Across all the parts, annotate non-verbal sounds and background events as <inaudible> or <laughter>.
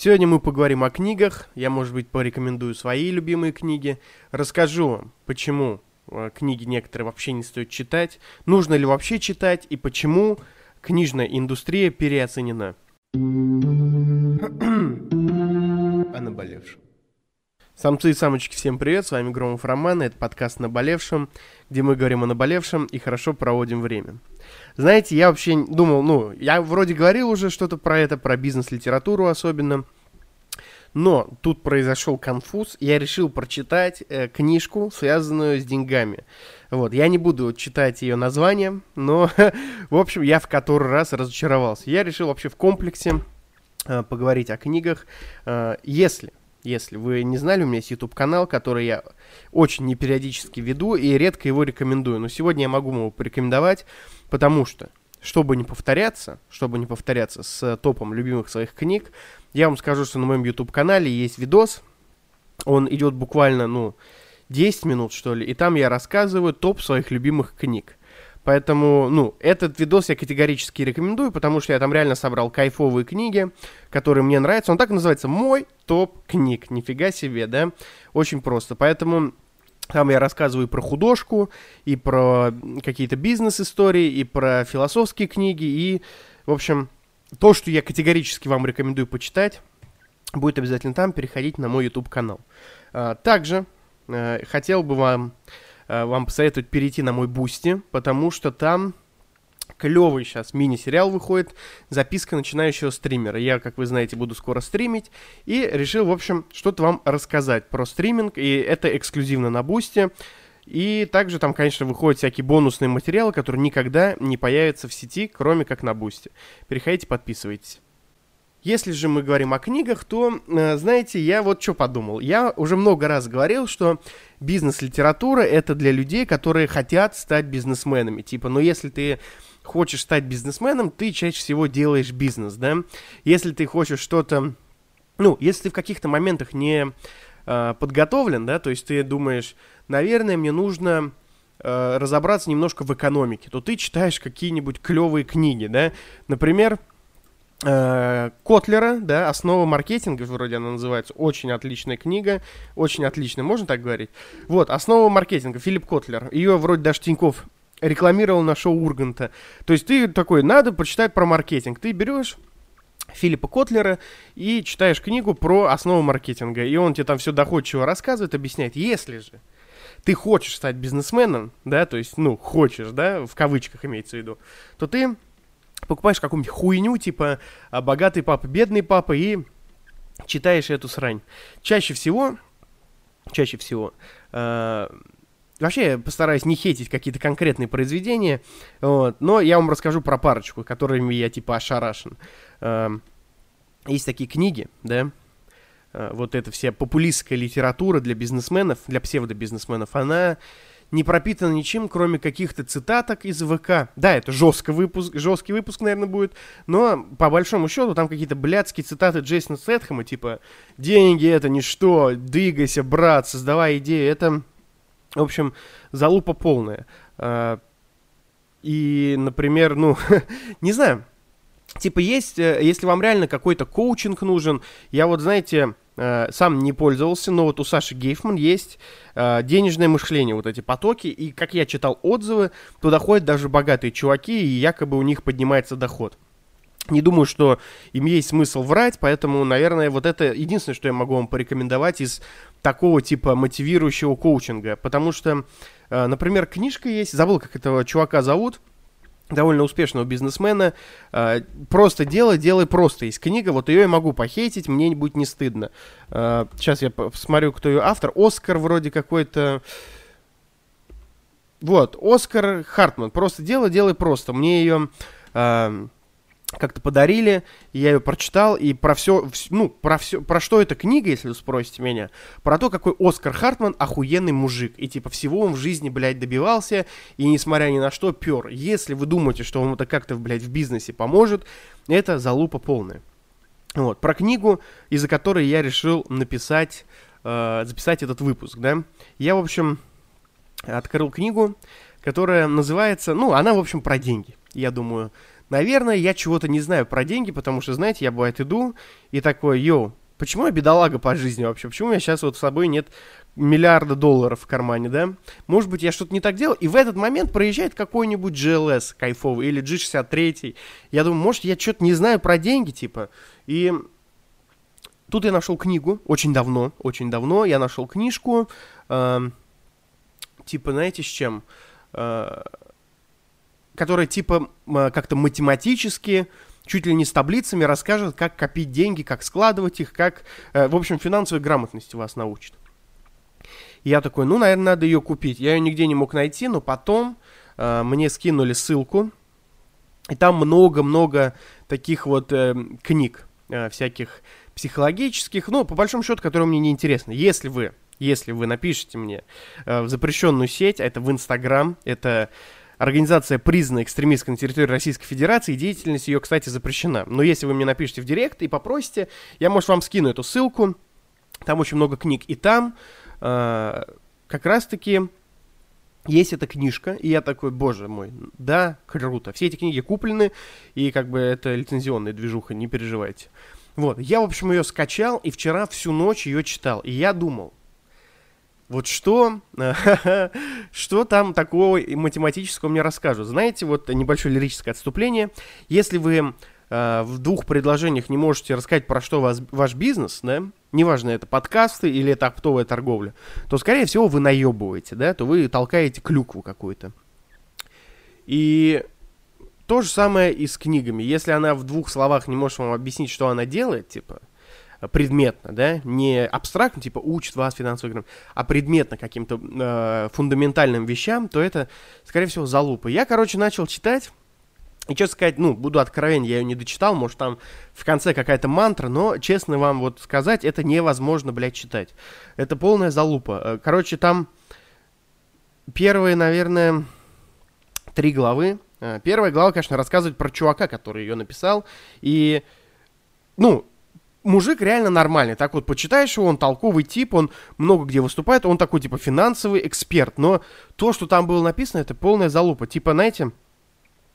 Сегодня мы поговорим о книгах. Я, может быть, порекомендую свои любимые книги. Расскажу вам, почему э, книги некоторые вообще не стоит читать, нужно ли вообще читать и почему книжная индустрия переоценена. о наболевшем. Самцы и самочки, всем привет, с вами Громов Роман, и это подкаст «Наболевшем», где мы говорим о наболевшем и хорошо проводим время. Знаете, я вообще думал, ну, я вроде говорил уже что-то про это, про бизнес-литературу особенно, но тут произошел конфуз, я решил прочитать э, книжку, связанную с деньгами. Вот, я не буду читать ее название, но, <laughs> в общем, я в который раз разочаровался. Я решил вообще в комплексе э, поговорить о книгах. Э, если если вы не знали, у меня есть YouTube канал, который я очень непериодически веду и редко его рекомендую. Но сегодня я могу его порекомендовать, потому что, чтобы не повторяться, чтобы не повторяться с топом любимых своих книг, я вам скажу, что на моем YouTube канале есть видос. Он идет буквально, ну, 10 минут, что ли, и там я рассказываю топ своих любимых книг. Поэтому, ну, этот видос я категорически рекомендую, потому что я там реально собрал кайфовые книги, которые мне нравятся. Он так называется «Мой топ книг». Нифига себе, да? Очень просто. Поэтому там я рассказываю про художку, и про какие-то бизнес-истории, и про философские книги, и, в общем, то, что я категорически вам рекомендую почитать, будет обязательно там, переходить на мой YouTube-канал. А, также э, хотел бы вам вам посоветовать перейти на мой Boosty, потому что там клевый сейчас мини-сериал выходит «Записка начинающего стримера». Я, как вы знаете, буду скоро стримить и решил, в общем, что-то вам рассказать про стриминг, и это эксклюзивно на Boosty. И также там, конечно, выходят всякие бонусные материалы, которые никогда не появятся в сети, кроме как на Boosty. Переходите, подписывайтесь. Если же мы говорим о книгах, то, э, знаете, я вот что подумал. Я уже много раз говорил, что бизнес-литература это для людей, которые хотят стать бизнесменами. Типа, ну если ты хочешь стать бизнесменом, ты чаще всего делаешь бизнес, да? Если ты хочешь что-то... Ну, если ты в каких-то моментах не э, подготовлен, да, то есть ты думаешь, наверное, мне нужно э, разобраться немножко в экономике, то ты читаешь какие-нибудь клевые книги, да? Например, Котлера, да, «Основа маркетинга», вроде она называется, очень отличная книга, очень отличная, можно так говорить? Вот, «Основа маркетинга», Филипп Котлер, ее вроде даже Тиньков рекламировал на шоу Урганта. То есть ты такой, надо почитать про маркетинг, ты берешь Филиппа Котлера и читаешь книгу про основу маркетинга, и он тебе там все доходчиво рассказывает, объясняет, если же ты хочешь стать бизнесменом, да, то есть, ну, хочешь, да, в кавычках имеется в виду, то ты покупаешь какую-нибудь хуйню, типа а, «Богатый папа, бедный папа» и читаешь эту срань. Чаще всего, чаще всего, э, вообще я постараюсь не хейтить какие-то конкретные произведения, вот, но я вам расскажу про парочку, которыми я типа ошарашен. Э, есть такие книги, да, э, вот эта вся популистская литература для бизнесменов, для псевдобизнесменов, она не пропитано ничем, кроме каких-то цитаток из ВК. Да, это жесткий выпуск, жесткий выпуск, наверное, будет, но по большому счету там какие-то блядские цитаты Джейсона Сетхэма, типа «Деньги — это ничто, двигайся, брат, создавай идеи». Это, в общем, залупа полная. А, и, например, ну, <laughs> не знаю, типа есть, э, если вам реально какой-то коучинг нужен, я вот, знаете, сам не пользовался, но вот у Саши Гейфман есть э, денежное мышление, вот эти потоки, и как я читал отзывы, туда ходят даже богатые чуваки, и якобы у них поднимается доход. Не думаю, что им есть смысл врать, поэтому, наверное, вот это единственное, что я могу вам порекомендовать из такого типа мотивирующего коучинга. Потому что, э, например, книжка есть, забыл, как этого чувака зовут, довольно успешного бизнесмена. Э, просто делай, делай просто. Есть книга, вот ее я могу похейтить, мне будет не стыдно. Сейчас я посмотрю, кто ее автор. Оскар вроде какой-то... Вот, Оскар Хартман. Просто делай, делай просто. Мне ее... Как-то подарили, я ее прочитал, и про все, ну, про все, про что эта книга, если вы спросите меня, про то, какой Оскар Хартман охуенный мужик, и типа всего он в жизни, блядь, добивался, и несмотря ни на что, пер. Если вы думаете, что он это как-то, блядь, в бизнесе поможет, это залупа полная. Вот, про книгу, из-за которой я решил написать, э, записать этот выпуск, да. Я, в общем, открыл книгу, которая называется, ну, она, в общем, про деньги. Я думаю, наверное, я чего-то не знаю про деньги, потому что, знаете, я бывает иду и такой, йоу, почему я бедолага по жизни вообще? Почему у меня сейчас вот с собой нет миллиарда долларов в кармане, да? Может быть, я что-то не так делал, и в этот момент проезжает какой-нибудь GLS кайфовый или G63. Я думаю, может, я что-то не знаю про деньги, типа. И тут я нашел книгу, очень давно, очень давно я нашел книжку, э, типа, знаете, с чем? Э, которая типа э, как-то математически чуть ли не с таблицами расскажет, как копить деньги, как складывать их, как, э, в общем, финансовой грамотности вас научит. Я такой, ну, наверное, надо ее купить. Я ее нигде не мог найти, но потом э, мне скинули ссылку, и там много-много таких вот э, книг, э, всяких психологических, ну, по большому счету, которые мне не интересны. Если вы, если вы напишите мне э, в запрещенную сеть, это в Инстаграм, это организация признана экстремистской на территории Российской Федерации, и деятельность ее, кстати, запрещена. Но если вы мне напишите в директ и попросите, я, может, вам скину эту ссылку, там очень много книг, и там э, как раз-таки есть эта книжка, и я такой, боже мой, да, круто. Все эти книги куплены, и как бы это лицензионная движуха, не переживайте. Вот, я, в общем, ее скачал, и вчера всю ночь ее читал, и я думал, вот что, <laughs> что там такого математического мне расскажут. Знаете, вот небольшое лирическое отступление. Если вы э, в двух предложениях не можете рассказать, про что вас, ваш бизнес, да, неважно, это подкасты или это оптовая торговля, то, скорее всего, вы наебываете, да, то вы толкаете клюкву какую-то. И то же самое и с книгами. Если она в двух словах не может вам объяснить, что она делает, типа, предметно, да, не абстрактно, типа учит вас финансовым играм, а предметно каким-то э, фундаментальным вещам, то это, скорее всего, залупа. Я, короче, начал читать, и, честно сказать, ну, буду откровен, я ее не дочитал, может, там в конце какая-то мантра, но, честно вам вот сказать, это невозможно, блядь, читать. Это полная залупа. Э, короче, там первые, наверное, три главы. Э, первая глава, конечно, рассказывает про чувака, который ее написал, и, ну, мужик реально нормальный. Так вот, почитаешь его, он толковый тип, он много где выступает, он такой, типа, финансовый эксперт. Но то, что там было написано, это полная залупа. Типа, знаете,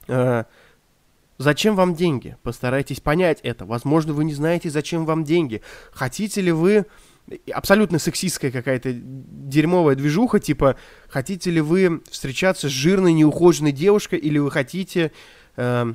э, зачем вам деньги? Постарайтесь понять это. Возможно, вы не знаете, зачем вам деньги. Хотите ли вы абсолютно сексистская какая-то дерьмовая движуха, типа, хотите ли вы встречаться с жирной, неухоженной девушкой, или вы хотите... Э,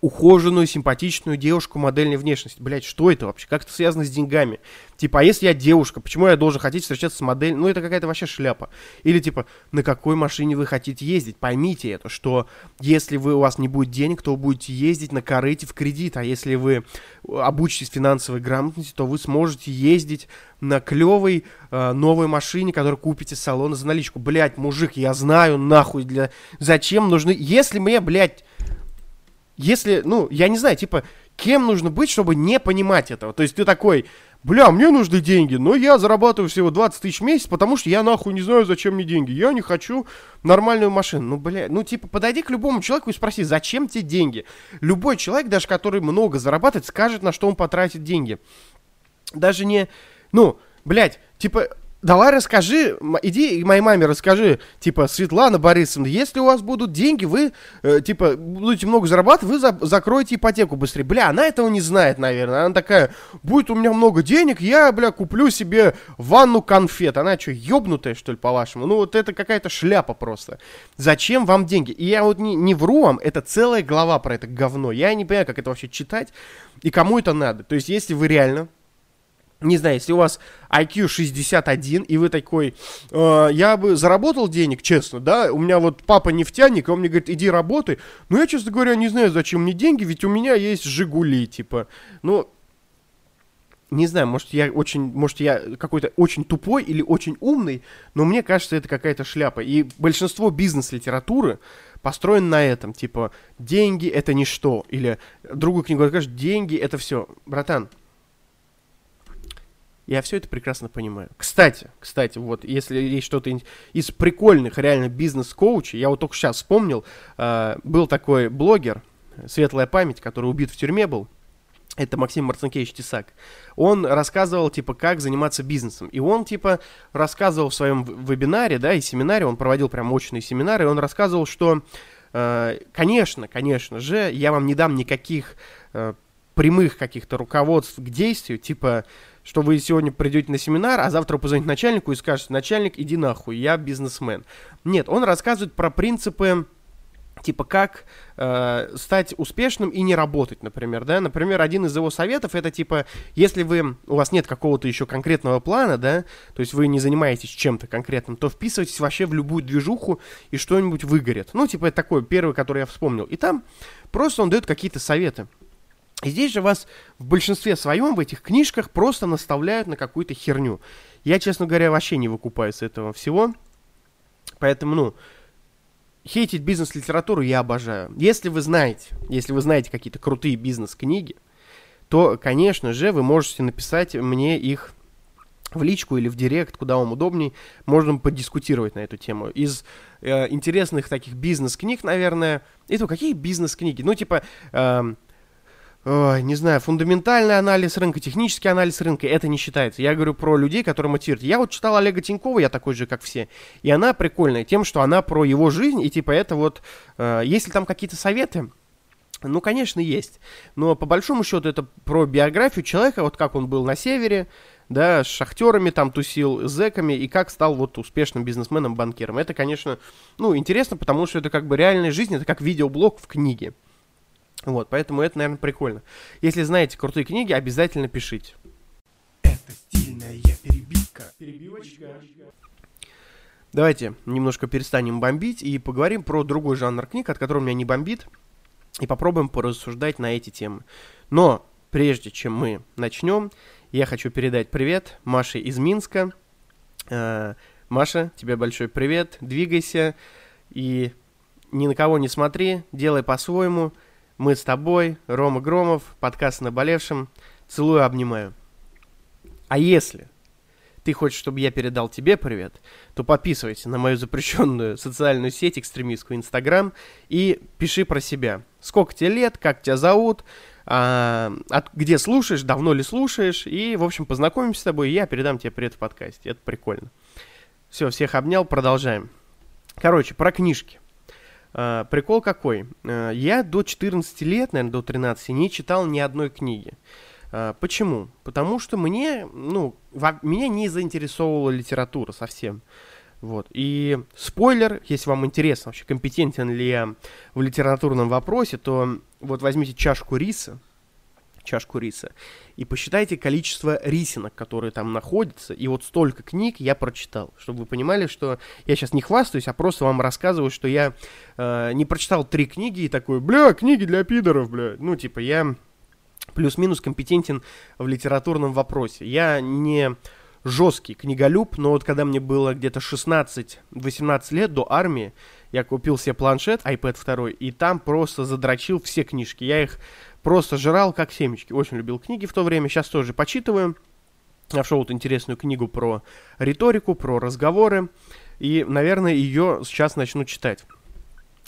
ухоженную, симпатичную девушку модельной внешности. Блять, что это вообще? Как это связано с деньгами? Типа, а если я девушка, почему я должен хотеть встречаться с моделью? Ну, это какая-то вообще шляпа. Или типа, на какой машине вы хотите ездить? Поймите это, что если вы, у вас не будет денег, то вы будете ездить на корыте в кредит. А если вы обучитесь финансовой грамотности, то вы сможете ездить на клевой э, новой машине, которую купите с салона за наличку. Блять, мужик, я знаю, нахуй, для... Зачем нужны... Если мне, блядь, если, ну, я не знаю, типа, кем нужно быть, чтобы не понимать этого? То есть ты такой, бля, мне нужны деньги, но я зарабатываю всего 20 тысяч в месяц, потому что я нахуй не знаю, зачем мне деньги. Я не хочу нормальную машину. Ну, бля, ну, типа, подойди к любому человеку и спроси, зачем тебе деньги? Любой человек, даже который много зарабатывает, скажет, на что он потратит деньги. Даже не, ну, блядь, типа, Давай расскажи, иди моей маме расскажи, типа, Светлана Борисовна, если у вас будут деньги, вы, э, типа, будете много зарабатывать, вы за закроете ипотеку быстрее. Бля, она этого не знает, наверное. Она такая, будет у меня много денег, я, бля, куплю себе ванну конфет. Она что, ёбнутая, что ли, по-вашему? Ну, вот это какая-то шляпа просто. Зачем вам деньги? И я вот не, не вру вам, это целая глава про это говно. Я не понимаю, как это вообще читать и кому это надо. То есть, если вы реально не знаю, если у вас IQ 61, и вы такой, э, я бы заработал денег, честно, да, у меня вот папа нефтяник, он мне говорит, иди работай, но я, честно говоря, не знаю, зачем мне деньги, ведь у меня есть Жигули, типа, ну, не знаю, может я очень, может я какой-то очень тупой или очень умный, но мне кажется, это какая-то шляпа. И большинство бизнес-литературы построено на этом, типа, деньги это ничто, или другую книгу скажешь, деньги это все. Братан, я все это прекрасно понимаю. Кстати, кстати, вот если есть что-то из прикольных реально бизнес-коучей, я вот только сейчас вспомнил, э, был такой блогер, светлая память, который убит в тюрьме был, это Максим Марцинкевич Тесак. Он рассказывал, типа, как заниматься бизнесом. И он, типа, рассказывал в своем вебинаре, да, и семинаре, он проводил прям мощные семинары, и он рассказывал, что э, конечно, конечно же, я вам не дам никаких э, прямых каких-то руководств к действию, типа, что вы сегодня придете на семинар, а завтра позвоните начальнику и скажете, начальник, иди нахуй, я бизнесмен. Нет, он рассказывает про принципы типа как э, стать успешным и не работать, например, да, например, один из его советов это типа, если вы у вас нет какого-то еще конкретного плана, да, то есть вы не занимаетесь чем-то конкретным, то вписывайтесь вообще в любую движуху и что-нибудь выгорит. Ну, типа это такой первый, который я вспомнил. И там просто он дает какие-то советы. Здесь же вас в большинстве своем в этих книжках просто наставляют на какую-то херню. Я, честно говоря, вообще не выкупаю с этого всего. Поэтому, ну, хейтить бизнес-литературу я обожаю. Если вы знаете, если вы знаете какие-то крутые бизнес-книги, то, конечно же, вы можете написать мне их в личку или в директ, куда вам удобней, можем подискутировать на эту тему. Из э, интересных таких бизнес-книг, наверное, это какие бизнес-книги? Ну, типа, э, Ой, не знаю, фундаментальный анализ рынка, технический анализ рынка, это не считается. Я говорю про людей, которые мотивируют. Я вот читал Олега Тинькова, я такой же, как все. И она прикольная тем, что она про его жизнь, и типа это вот, э, если там какие-то советы, ну, конечно, есть. Но по большому счету это про биографию человека, вот как он был на севере, да, с шахтерами там тусил, с зэками, и как стал вот успешным бизнесменом, банкиром. Это, конечно, ну, интересно, потому что это как бы реальная жизнь, это как видеоблог в книге. Вот, поэтому это, наверное, прикольно. Если знаете крутые книги, обязательно пишите. Это стильная перебивка. Перебивочка. Давайте немножко перестанем бомбить и поговорим про другой жанр книг, от которого меня не бомбит, и попробуем порассуждать на эти темы. Но прежде чем мы начнем, я хочу передать привет Маше из Минска. Э, Маша, тебе большой привет, двигайся и ни на кого не смотри, делай по-своему – мы с тобой, Рома Громов, подкаст «Наболевшим». Целую, обнимаю. А если ты хочешь, чтобы я передал тебе привет, то подписывайся на мою запрещенную социальную сеть экстремистскую Инстаграм и пиши про себя. Сколько тебе лет, как тебя зовут, а, от, где слушаешь, давно ли слушаешь, и, в общем, познакомимся с тобой, и я передам тебе привет в подкасте. Это прикольно. Все, всех обнял, продолжаем. Короче, про книжки. Uh, прикол какой? Uh, я до 14 лет, наверное, до 13 не читал ни одной книги. Uh, почему? Потому что мне, ну, меня не заинтересовывала литература совсем. Вот. И спойлер, если вам интересно вообще, компетентен ли я в литературном вопросе, то вот возьмите чашку риса, чашку риса, и посчитайте количество рисинок, которые там находятся, и вот столько книг я прочитал, чтобы вы понимали, что я сейчас не хвастаюсь, а просто вам рассказываю, что я э, не прочитал три книги и такой, бля, книги для пидоров, бля, ну, типа, я плюс-минус компетентен в литературном вопросе. Я не жесткий книголюб, но вот когда мне было где-то 16-18 лет до армии, я купил себе планшет, iPad 2, и там просто задрочил все книжки. Я их Просто жрал как семечки. Очень любил книги в то время. Сейчас тоже почитываю. Нашел вот интересную книгу про риторику, про разговоры. И, наверное, ее сейчас начну читать.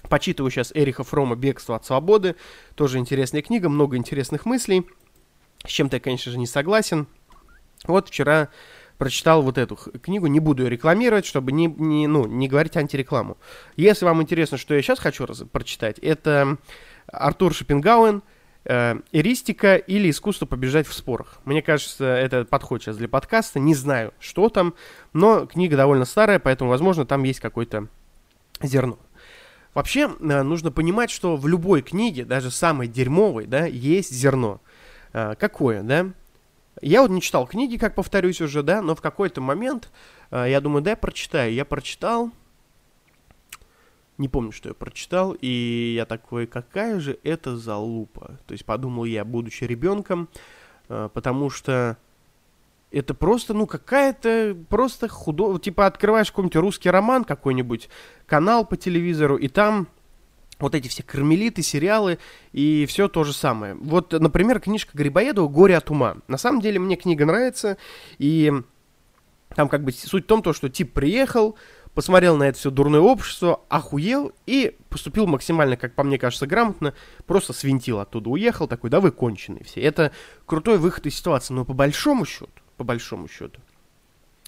Почитываю сейчас Эриха Фрома «Бегство от свободы». Тоже интересная книга, много интересных мыслей. С чем-то я, конечно же, не согласен. Вот вчера прочитал вот эту книгу, не буду ее рекламировать, чтобы не, не, ну, не говорить антирекламу. Если вам интересно, что я сейчас хочу раз, прочитать, это Артур Шопенгауэн эристика или искусство побежать в спорах. Мне кажется, это подходит сейчас для подкаста. Не знаю, что там, но книга довольно старая, поэтому, возможно, там есть какое-то зерно. Вообще, э, нужно понимать, что в любой книге, даже самой дерьмовой, да, есть зерно. Э, какое, да? Я вот не читал книги, как повторюсь уже, да, но в какой-то момент э, я думаю, да, я прочитаю. Я прочитал не помню, что я прочитал, и я такой, какая же это залупа? То есть подумал я, будучи ребенком, э, потому что это просто, ну, какая-то просто худо... Типа открываешь какой-нибудь русский роман, какой-нибудь канал по телевизору, и там вот эти все кармелиты, сериалы и все то же самое. Вот, например, книжка Грибоедова «Горе от ума». На самом деле мне книга нравится, и там как бы суть в том, то, что тип приехал, посмотрел на это все дурное общество, охуел и поступил максимально, как по мне кажется, грамотно, просто свинтил оттуда, уехал, такой, да вы конченые все. Это крутой выход из ситуации, но по большому счету, по большому счету,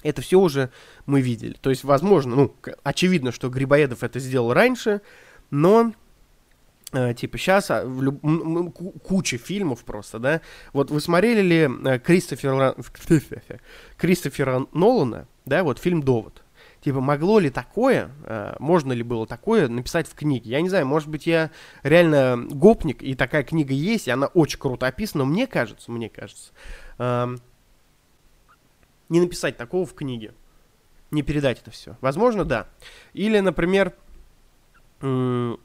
это все уже мы видели. То есть, возможно, ну, очевидно, что Грибоедов это сделал раньше, но Э, типа сейчас а, люб... куча фильмов просто, да. Вот вы смотрели ли э, Кристофера... Кристофера Нолана, да, вот фильм «Довод»? Типа, могло ли такое, э, можно ли было такое написать в книге? Я не знаю, может быть, я реально гопник, и такая книга есть, и она очень круто описана, мне кажется, мне кажется, э, не написать такого в книге, не передать это все. Возможно, да. Или, например, не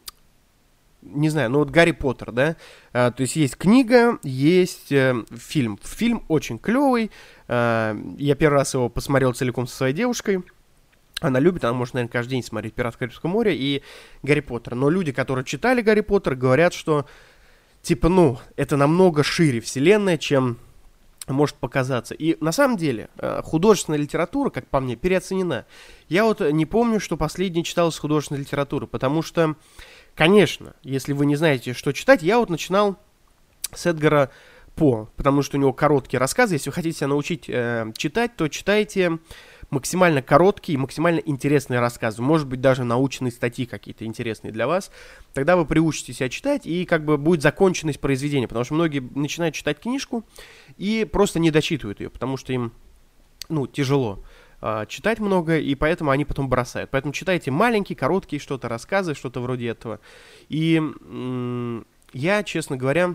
знаю, ну вот Гарри Поттер, да, а, то есть есть книга, есть э, фильм. Фильм очень клевый, а, я первый раз его посмотрел целиком со своей девушкой, она любит, она может, наверное, каждый день смотреть «Пират Карибского моря» и «Гарри Поттер». Но люди, которые читали «Гарри Поттер», говорят, что, типа, ну, это намного шире вселенная, чем может показаться. И на самом деле э, художественная литература, как по мне, переоценена. Я вот не помню, что последний читал из художественной литературы, потому что, конечно, если вы не знаете, что читать, я вот начинал с Эдгара По, потому что у него короткие рассказы. Если вы хотите себя научить э, читать, то читайте максимально короткие максимально интересные рассказы, может быть, даже научные статьи какие-то интересные для вас, тогда вы приучите себя читать, и как бы будет законченность произведения, потому что многие начинают читать книжку и просто не дочитывают ее, потому что им, ну, тяжело э, читать много, и поэтому они потом бросают. Поэтому читайте маленькие, короткие что-то, рассказы, что-то вроде этого. И я, честно говоря,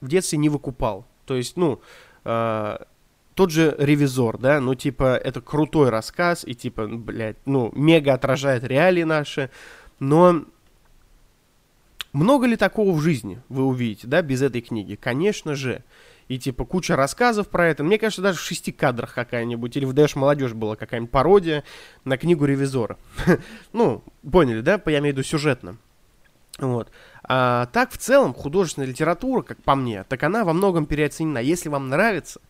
в детстве не выкупал. То есть, ну, э, тот же ревизор, да, ну, типа, это крутой рассказ, и, типа, блядь, ну, мега отражает реалии наши, но много ли такого в жизни вы увидите, да, без этой книги? Конечно же. И, типа, куча рассказов про это. Мне кажется, даже в шести кадрах какая-нибудь, или в Дэш Молодежь была какая-нибудь пародия на книгу ревизора. <laughs> ну, поняли, да, я имею в виду сюжетно. Вот. А так, в целом, художественная литература, как по мне, так она во многом переоценена. Если вам нравится,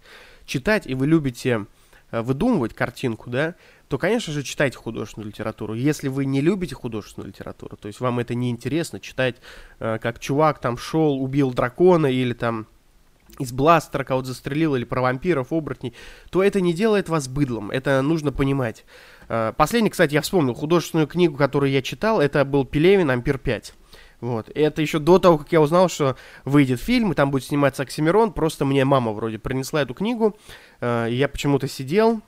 читать, и вы любите э, выдумывать картинку, да, то, конечно же, читайте художественную литературу. Если вы не любите художественную литературу, то есть вам это не интересно читать, э, как чувак там шел, убил дракона или там из бластера кого-то застрелил или про вампиров, оборотней, то это не делает вас быдлом. Это нужно понимать. Э, последний, кстати, я вспомнил художественную книгу, которую я читал, это был Пелевин «Ампир 5». Вот. И это еще до того, как я узнал, что выйдет фильм, и там будет сниматься Оксимирон. Просто мне мама вроде принесла эту книгу, э, и я почему-то сидел,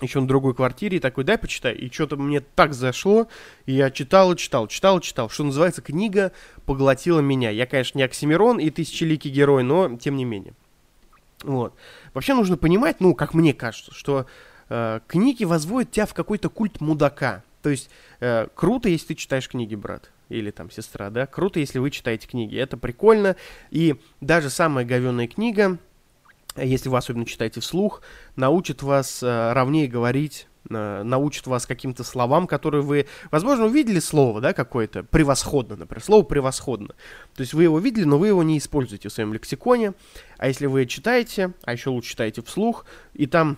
еще на другой квартире, и такой, дай почитай. И что-то мне так зашло, и я читал читал, читал читал. Что называется, книга поглотила меня. Я, конечно, не Оксимирон и тысячеликий герой, но тем не менее. Вот. Вообще нужно понимать, ну, как мне кажется, что э, книги возводят тебя в какой-то культ мудака. То есть э, круто, если ты читаешь книги, брат или там сестра, да, круто, если вы читаете книги, это прикольно, и даже самая говенная книга, если вы особенно читаете вслух, научит вас э, ровнее говорить, э, научит вас каким-то словам, которые вы, возможно, увидели слово, да, какое-то, превосходно, например, слово превосходно, то есть вы его видели, но вы его не используете в своем лексиконе, а если вы читаете, а еще лучше читаете вслух, и там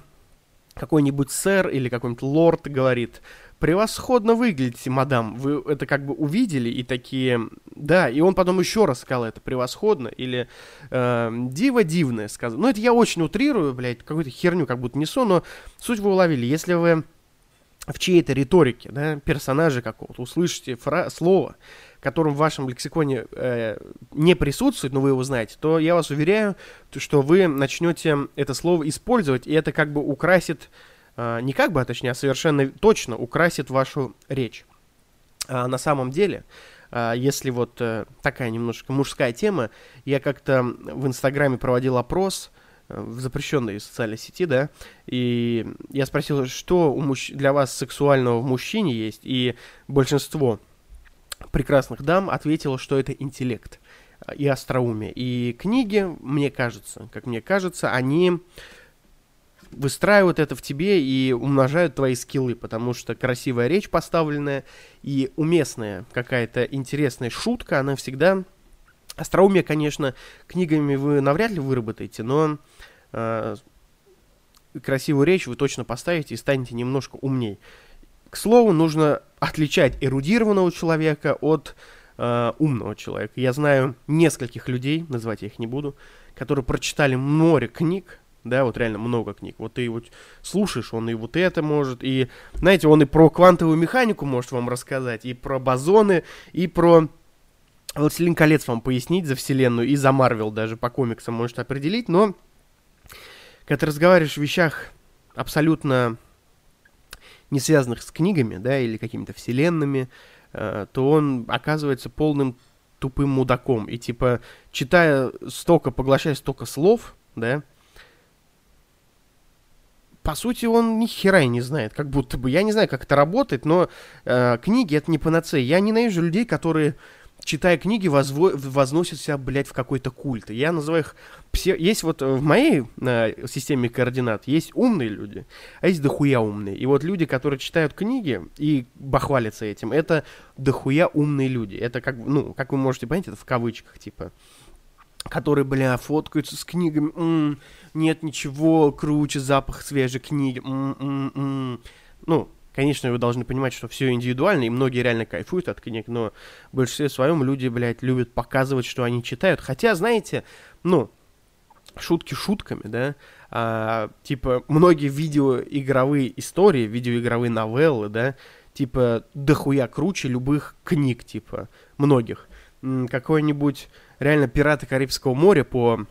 какой-нибудь сэр или какой-нибудь лорд говорит, превосходно выглядите, мадам. Вы это как бы увидели и такие, да, и он потом еще раз сказал это превосходно или э, диво дивное сказал. Ну, это я очень утрирую, блядь, какую-то херню как будто несу, но суть вы уловили. Если вы в чьей-то риторике, да, персонажа какого-то услышите фра- слово, которым в вашем лексиконе э, не присутствует, но вы его знаете, то я вас уверяю, что вы начнете это слово использовать, и это как бы украсит не как бы, а точнее, а совершенно точно украсит вашу речь. А на самом деле, а, если вот э, такая немножко мужская тема, я как-то в Инстаграме проводил опрос э, в запрещенной социальной сети, да, и я спросил, что у мужч... для вас сексуального в мужчине есть, и большинство прекрасных дам ответило, что это интеллект и остроумие. И книги, мне кажется, как мне кажется, они выстраивают это в тебе и умножают твои скиллы, потому что красивая речь поставленная и уместная какая-то интересная шутка, она всегда... Остроумие, конечно, книгами вы навряд ли выработаете, но э, красивую речь вы точно поставите и станете немножко умней. К слову, нужно отличать эрудированного человека от э, умного человека. Я знаю нескольких людей, назвать я их не буду, которые прочитали море книг, да, вот реально много книг. Вот ты вот слушаешь, он и вот это может, и, знаете, он и про квантовую механику может вам рассказать, и про бозоны, и про «Властелин колец» вам пояснить за вселенную и за Марвел даже по комиксам может определить, но когда ты разговариваешь о вещах абсолютно не связанных с книгами, да, или какими-то вселенными, э, то он оказывается полным тупым мудаком. И типа, читая столько, поглощая столько слов, да, по сути, он ни хера не знает, как будто бы. Я не знаю, как это работает, но э, книги это не панацея. Я ненавижу людей, которые читая книги, возво... возносят себя, блядь, в какой-то культ. Я называю их... Псе... Есть вот в моей э, системе координат есть умные люди, а есть дохуя умные. И вот люди, которые читают книги и бахвалятся этим, это дохуя умные люди. Это как, ну, как вы можете понять, это в кавычках, типа которые, бля, фоткаются с книгами, м-м, нет ничего круче запах свежей книги, м-м-м. ну, Конечно, вы должны понимать, что все индивидуально, и многие реально кайфуют от книг, но в большинстве своем люди, блядь, любят показывать, что они читают. Хотя, знаете, ну, шутки шутками, да, а, типа, многие видеоигровые истории, видеоигровые новеллы, да, типа, дохуя круче любых книг, типа, многих. Какой-нибудь реально «Пираты Карибского моря» по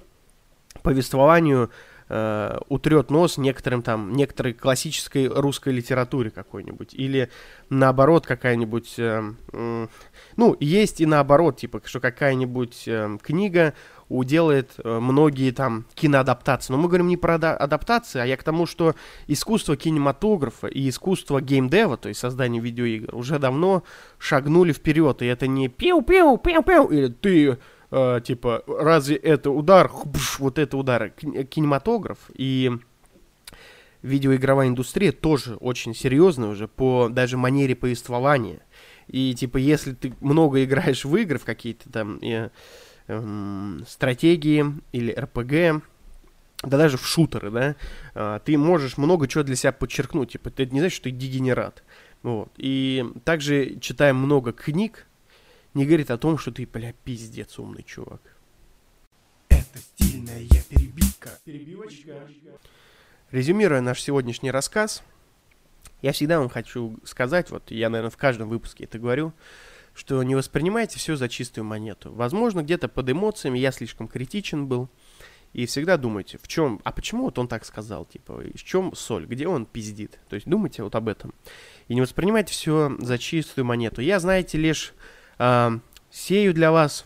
повествованию э, утрет нос некоторым там, некоторой классической русской литературе какой-нибудь. Или наоборот какая-нибудь... Э, э, ну, есть и наоборот, типа, что какая-нибудь э, книга уделает э, многие там киноадаптации. Но мы говорим не про адаптации, а я к тому, что искусство кинематографа и искусство геймдева, то есть создание видеоигр, уже давно шагнули вперед. И это не пиу-пиу-пиу-пиу, или ты э, типа, разве это удар, бш, вот это удар, кинематограф и видеоигровая индустрия тоже очень серьезная уже по даже манере повествования. И типа, если ты много <laughs> играешь в игры, в какие-то там э, э, стратегии или РПГ, да даже в шутеры, да, э, ты можешь много чего для себя подчеркнуть. Типа, ты не знаешь, что ты дегенерат. Вот. И также читаем много книг, не говорит о том, что ты, бля, пиздец умный чувак. Это стильная перебивка. Перебивочка. Резюмируя наш сегодняшний рассказ, я всегда вам хочу сказать, вот я, наверное, в каждом выпуске это говорю, что не воспринимайте все за чистую монету. Возможно, где-то под эмоциями я слишком критичен был, и всегда думайте, в чем, а почему вот он так сказал, типа, в чем соль, где он пиздит. То есть думайте вот об этом. И не воспринимайте все за чистую монету. Я, знаете, лишь сею для вас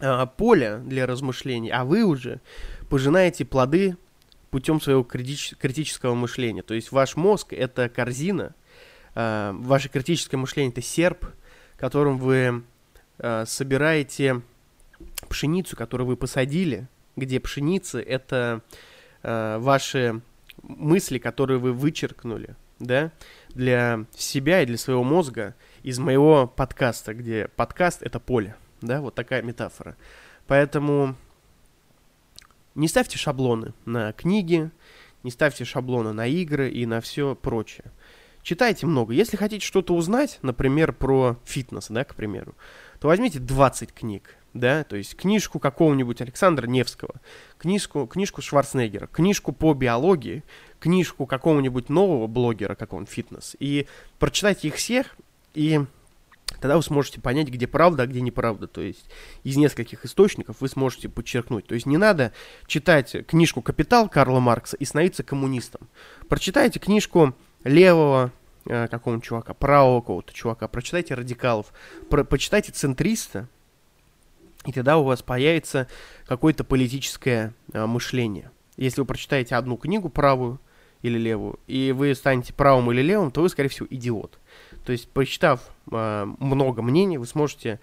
э, поле для размышлений, а вы уже пожинаете плоды путем своего критич- критического мышления. То есть ваш мозг это корзина, э, ваше критическое мышление это серп, которым вы э, собираете пшеницу, которую вы посадили, где пшеница это ваши мысли, которые вы вычеркнули, да, для себя и для своего мозга из моего подкаста, где подкаст — это поле, да, вот такая метафора. Поэтому не ставьте шаблоны на книги, не ставьте шаблоны на игры и на все прочее. Читайте много. Если хотите что-то узнать, например, про фитнес, да, к примеру, то возьмите 20 книг, да, то есть книжку какого-нибудь Александра Невского, книжку, книжку Шварценеггера, книжку по биологии, книжку какого-нибудь нового блогера, как он, фитнес, и прочитайте их всех, и тогда вы сможете понять, где правда, а где неправда. То есть из нескольких источников вы сможете подчеркнуть. То есть не надо читать книжку «Капитал» Карла Маркса и становиться коммунистом. Прочитайте книжку левого э, какого-нибудь чувака, правого какого-то чувака, прочитайте радикалов, про, почитайте центриста, и тогда у вас появится какое-то политическое э, мышление. Если вы прочитаете одну книгу правую или левую, и вы станете правым или левым, то вы, скорее всего, идиот. То есть, прочитав э, много мнений, вы сможете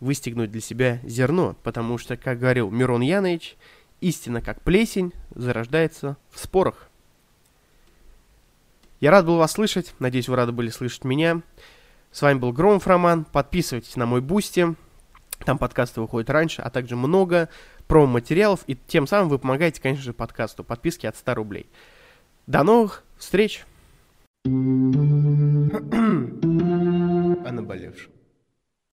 выстегнуть для себя зерно, потому что, как говорил Мирон Янович, истина как плесень зарождается в спорах. Я рад был вас слышать, надеюсь, вы рады были слышать меня. С вами был Громов Роман, подписывайтесь на мой Boosty, там подкасты выходят раньше, а также много промо-материалов, и тем самым вы помогаете, конечно же, подкасту, подписки от 100 рублей. До новых встреч! о наболевшем.